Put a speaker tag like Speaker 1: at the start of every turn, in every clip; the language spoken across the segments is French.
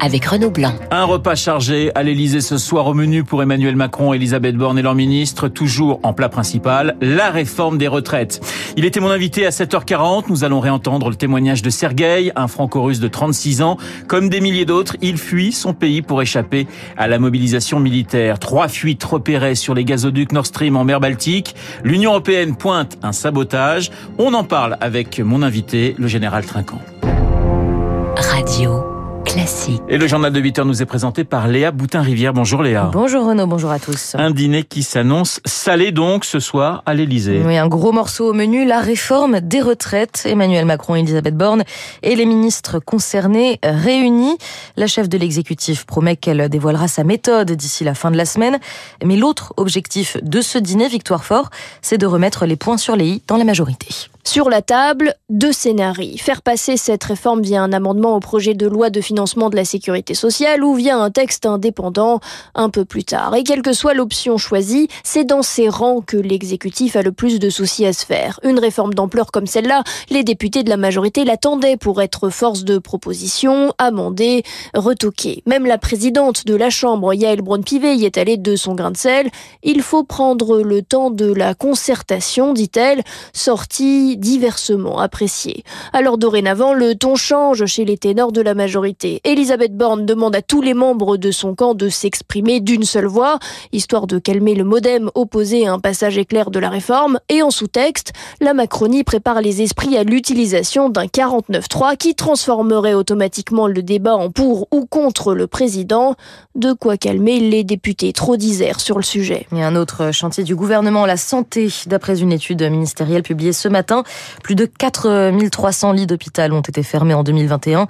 Speaker 1: avec Renaud Blanc.
Speaker 2: Un repas chargé à l'Elysée ce soir au menu pour Emmanuel Macron, Elisabeth Borne et leur ministre, toujours en plat principal, la réforme des retraites. Il était mon invité à 7h40, nous allons réentendre le témoignage de Sergueï, un franco-russe de 36 ans. Comme des milliers d'autres, il fuit son pays pour échapper à la mobilisation militaire. Trois fuites repérées sur les gazoducs Nord Stream en mer Baltique. L'Union européenne pointe un sabotage. On en parle avec mon invité, le général Trinquant.
Speaker 1: Radio Classique.
Speaker 2: Et le journal de 8 heures nous est présenté par Léa Boutin-Rivière. Bonjour Léa.
Speaker 3: Bonjour Renaud, bonjour à tous.
Speaker 2: Un dîner qui s'annonce salé donc ce soir à l'Elysée.
Speaker 3: Oui, un gros morceau au menu, la réforme des retraites. Emmanuel Macron, Elisabeth Borne et les ministres concernés réunis. La chef de l'exécutif promet qu'elle dévoilera sa méthode d'ici la fin de la semaine. Mais l'autre objectif de ce dîner, Victoire Fort, c'est de remettre les points sur les i dans la majorité.
Speaker 4: Sur la table, deux scénarios. Faire passer cette réforme via un amendement au projet de loi de financement de la sécurité sociale ou via un texte indépendant un peu plus tard. Et quelle que soit l'option choisie, c'est dans ces rangs que l'exécutif a le plus de soucis à se faire. Une réforme d'ampleur comme celle-là, les députés de la majorité l'attendaient pour être force de proposition, amender, retoquer. Même la présidente de la Chambre, Yael Braun-Pivet, y est allée de son grain de sel. Il faut prendre le temps de la concertation, dit-elle, sortie diversement apprécié. Alors dorénavant, le ton change chez les ténors de la majorité. Elisabeth Borne demande à tous les membres de son camp de s'exprimer d'une seule voix, histoire de calmer le modem opposé à un passage éclair de la réforme. Et en sous-texte, la Macronie prépare les esprits à l'utilisation d'un 49-3 qui transformerait automatiquement le débat en pour ou contre le président, de quoi calmer les députés trop disaires sur le sujet.
Speaker 3: Et un autre chantier du gouvernement, la santé. D'après une étude ministérielle publiée ce matin, plus de 4300 lits d'hôpital ont été fermés en 2021,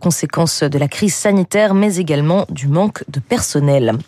Speaker 3: conséquence de la crise sanitaire, mais également du manque de personnel.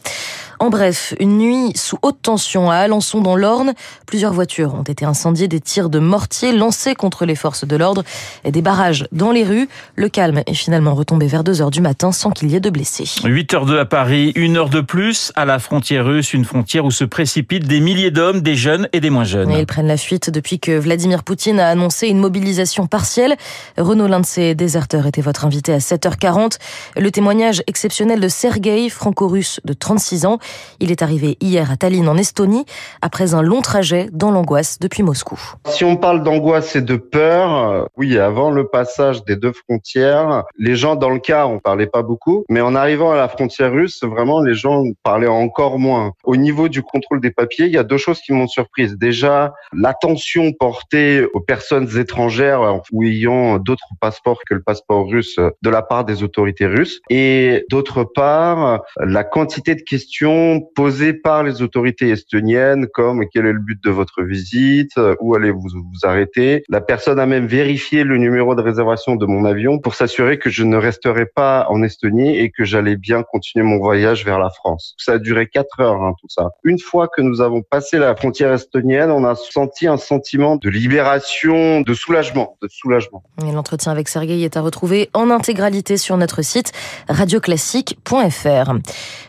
Speaker 3: En bref, une nuit sous haute tension à Alençon dans l'Orne. Plusieurs voitures ont été incendiées, des tirs de mortier lancés contre les forces de l'ordre et des barrages dans les rues. Le calme est finalement retombé vers 2 heures du matin sans qu'il y ait de blessés.
Speaker 2: 8 heures de à Paris, une heure de plus à la frontière russe, une frontière où se précipitent des milliers d'hommes, des jeunes et des moins jeunes.
Speaker 3: Et ils prennent la fuite depuis que Vladimir Poutine a annoncé une mobilisation partielle. Renaud, l'un de ses déserteurs, était votre invité à 7h40. Le témoignage exceptionnel de Sergueï, franco-russe de 36 ans. Il est arrivé hier à Tallinn en Estonie après un long trajet dans l'angoisse depuis Moscou.
Speaker 5: Si on parle d'angoisse et de peur, oui, avant le passage des deux frontières, les gens dans le car, on parlait pas beaucoup, mais en arrivant à la frontière russe, vraiment les gens parlaient encore moins. Au niveau du contrôle des papiers, il y a deux choses qui m'ont surprise. Déjà, l'attention portée aux personnes étrangères ou ayant d'autres passeports que le passeport russe de la part des autorités russes et d'autre part, la quantité de questions posées par les autorités estoniennes comme quel est le but de votre visite, où allez-vous vous arrêter. La personne a même vérifié le numéro de réservation de mon avion pour s'assurer que je ne resterais pas en Estonie et que j'allais bien continuer mon voyage vers la France. Ça a duré quatre heures, hein, tout ça. Une fois que nous avons passé la frontière estonienne, on a senti un sentiment de libération, de soulagement, de soulagement.
Speaker 3: L'entretien avec Sergueï est à retrouver en intégralité sur notre site radioclassique.fr.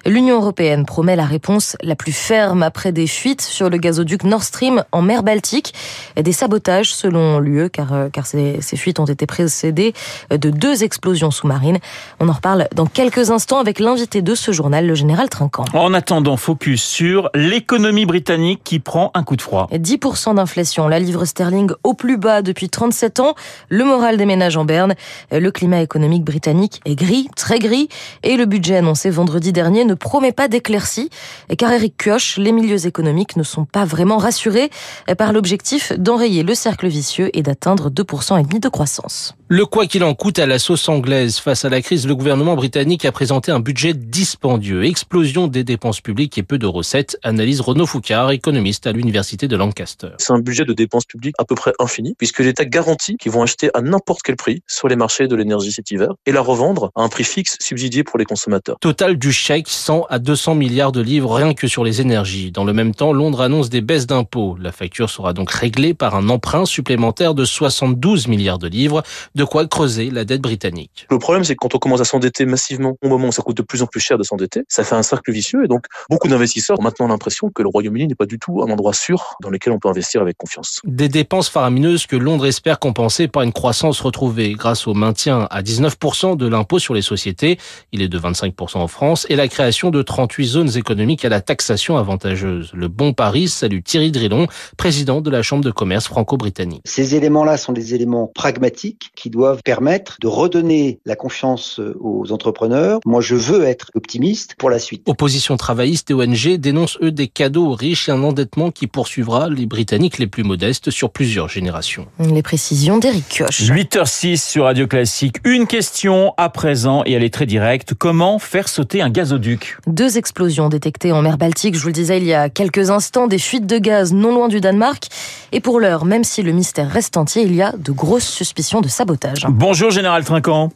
Speaker 3: L'Union européenne promet la réponse la plus ferme après des fuites sur le gazoduc Nord Stream en mer Baltique et des sabotages selon l'UE car, euh, car ces, ces fuites ont été précédées de deux explosions sous-marines. On en reparle dans quelques instants avec l'invité de ce journal, le général Trinquant.
Speaker 2: En attendant, focus sur l'économie britannique qui prend un coup de froid.
Speaker 3: 10% d'inflation, la livre sterling au plus bas depuis 37 ans, le moral des ménages en berne, le climat économique britannique est gris, très gris, et le budget annoncé vendredi dernier ne promet pas d'éclaircie, car Eric Kioch, les milieux économiques ne sont pas vraiment rassurés par l'objectif d'enrayer le cercle vicieux et d'atteindre 2% et demi de croissance.
Speaker 6: Le quoi qu'il en coûte à la sauce anglaise. Face à la crise, le gouvernement britannique a présenté un budget dispendieux. Explosion des dépenses publiques et peu de recettes, analyse Renaud Foucard, économiste à l'université de Lancaster.
Speaker 7: C'est un budget de dépenses publiques à peu près infini, puisque l'État garantit qu'ils vont acheter à n'importe quel prix sur les marchés de l'énergie cet hiver et la revendre à un prix fixe subsidié pour les consommateurs.
Speaker 6: Total du chèque 100 à 200 milliards milliards de livres rien que sur les énergies. Dans le même temps, Londres annonce des baisses d'impôts. La facture sera donc réglée par un emprunt supplémentaire de 72 milliards de livres, de quoi creuser la dette britannique.
Speaker 7: Le problème, c'est que quand on commence à s'endetter massivement, au moment où ça coûte de plus en plus cher de s'endetter, ça fait un cercle vicieux et donc beaucoup d'investisseurs ont maintenant l'impression que le Royaume-Uni n'est pas du tout un endroit sûr dans lequel on peut investir avec confiance.
Speaker 6: Des dépenses faramineuses que Londres espère compenser par une croissance retrouvée grâce au maintien à 19% de l'impôt sur les sociétés, il est de 25% en France, et la création de 38 zones économiques à la taxation avantageuse. Le bon Paris salue Thierry Drillon, président de la Chambre de commerce franco-britannique.
Speaker 8: Ces éléments-là sont des éléments pragmatiques qui doivent permettre de redonner la confiance aux entrepreneurs. Moi, je veux être optimiste pour la suite.
Speaker 6: Opposition travailliste et ONG dénoncent eux des cadeaux aux riches et un endettement qui poursuivra les Britanniques les plus modestes sur plusieurs générations.
Speaker 3: Les précisions d'Éric Kioch.
Speaker 2: 8h06 sur Radio Classique. Une question à présent et elle est très directe. Comment faire sauter un gazoduc?
Speaker 3: Deux explosions détectées en mer Baltique, je vous le disais il y a quelques instants, des fuites de gaz non loin du Danemark. Et pour l'heure, même si le mystère reste entier, il y a de grosses suspicions de sabotage.
Speaker 2: Bonjour Général Trinquant.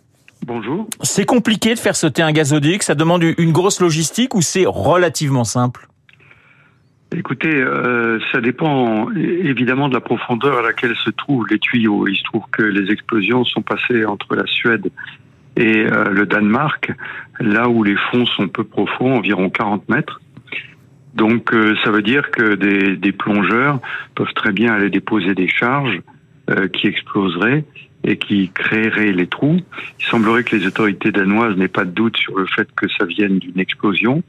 Speaker 9: Bonjour.
Speaker 2: C'est compliqué de faire sauter un gazoduc, ça demande une grosse logistique ou c'est relativement simple?
Speaker 9: Écoutez, euh, ça dépend évidemment de la profondeur à laquelle se trouvent les tuyaux. Il se trouve que les explosions sont passées entre la Suède et euh, le Danemark, là où les fonds sont peu profonds, environ 40 mètres. Donc euh, ça veut dire que des, des, plongeurs peuvent très bien aller déposer des charges euh, qui exploseraient et qui créeraient les trous. Il semblerait que les autorités danoises n'aient pas de doute sur le fait que ça vienne d'une explosion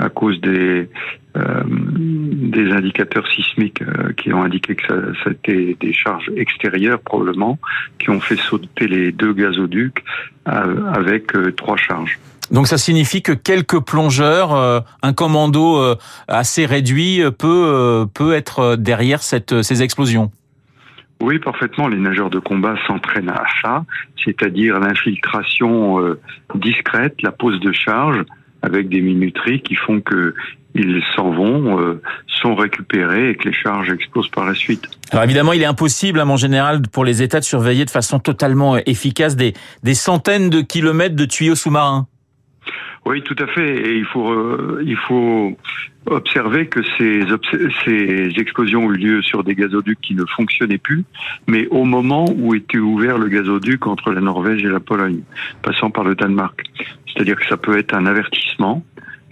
Speaker 9: à cause des euh, des indicateurs sismiques euh, qui ont indiqué que ça, ça était des charges extérieures probablement qui ont fait sauter les deux gazoducs euh, avec trois charges.
Speaker 2: Donc ça signifie que quelques plongeurs, un commando assez réduit peut peut être derrière cette, ces explosions.
Speaker 9: Oui, parfaitement. Les nageurs de combat s'entraînent à ça, c'est-à-dire l'infiltration discrète, la pose de charge, avec des minuteries qui font que ils s'en vont, euh, sont récupérés et que les charges explosent par la suite.
Speaker 2: Alors évidemment, il est impossible, à mon général, pour les États de surveiller de façon totalement efficace des, des centaines de kilomètres de tuyaux sous-marins.
Speaker 9: Oui, tout à fait. Et il faut, euh, il faut observer que ces, explosions ont eu lieu sur des gazoducs qui ne fonctionnaient plus, mais au moment où était ouvert le gazoduc entre la Norvège et la Pologne, passant par le Danemark. C'est-à-dire que ça peut être un avertissement,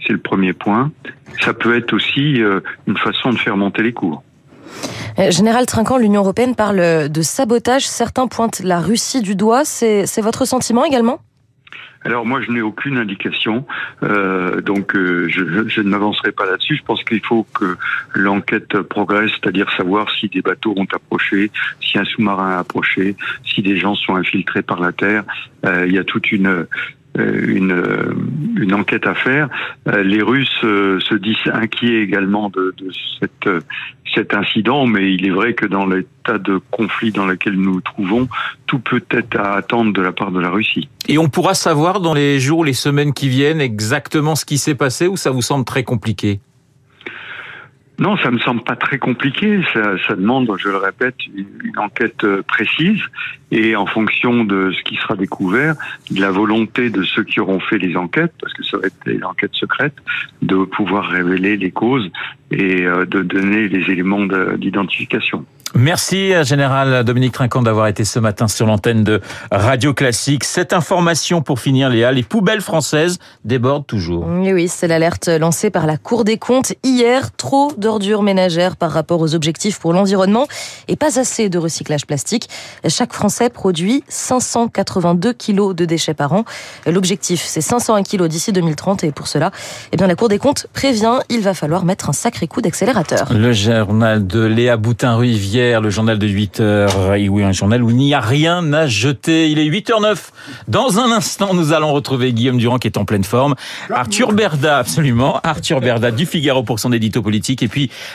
Speaker 9: c'est le premier point. Ça peut être aussi euh, une façon de faire monter les cours.
Speaker 3: Euh, Général Trinquant, l'Union européenne parle de sabotage. Certains pointent la Russie du doigt. C'est votre sentiment également?
Speaker 9: Alors moi, je n'ai aucune indication, euh, donc euh, je, je, ne m'avancerai pas là-dessus. Je pense qu'il faut que l'enquête progresse, c'est-à-dire savoir si des bateaux ont approché, si un sous-marin a approché, si des gens sont infiltrés par la terre. Euh, il y a toute une euh, une, euh, une enquête à faire. Euh, les Russes se disent inquiets également de, de cette, cet incident, mais il est vrai que dans l'état de conflit dans lequel nous nous trouvons, tout peut être à attendre de la part de la Russie.
Speaker 2: Et on pourra savoir dans les jours, les semaines qui viennent exactement ce qui s'est passé ou ça vous semble très compliqué?
Speaker 9: Non, ça me semble pas très compliqué. Ça, ça demande, je le répète, une enquête euh, précise et en fonction de ce qui sera découvert, de la volonté de ceux qui auront fait les enquêtes, parce que ça va être des enquêtes secrètes, de pouvoir révéler les causes et euh, de donner les éléments d'identification.
Speaker 2: Merci, Général Dominique Trinquant, d'avoir été ce matin sur l'antenne de Radio Classique. Cette information pour finir, Léa, les poubelles françaises débordent toujours.
Speaker 3: Oui, oui, c'est l'alerte lancée par la Cour des comptes hier. Trop d'ordures ménagères par rapport aux objectifs pour l'environnement et pas assez de recyclage plastique. Chaque Français produit 582 kilos de déchets par an. L'objectif, c'est 501 kilos d'ici 2030 et pour cela, eh bien, la Cour des comptes prévient, il va falloir mettre un sacré coup d'accélérateur.
Speaker 2: Le journal de Léa Boutin-Ruivière le journal de 8 heures. Oui, un journal où il n'y a rien à jeter. Il est 8h09. Dans un instant, nous allons retrouver Guillaume Durand qui est en pleine forme. Arthur Berda, absolument. Arthur Berda du Figaro pour son édito politique. Et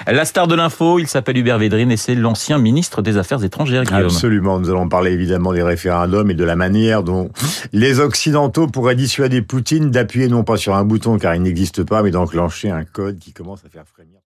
Speaker 2: la star de l'info, il s'appelle Hubert Védrine et c'est l'ancien ministre des Affaires étrangères, Guillaume.
Speaker 10: Absolument. Nous allons parler évidemment des référendums et de la manière dont les Occidentaux pourraient dissuader Poutine d'appuyer non pas sur un bouton car il n'existe pas, mais d'enclencher un code qui commence à faire frémir.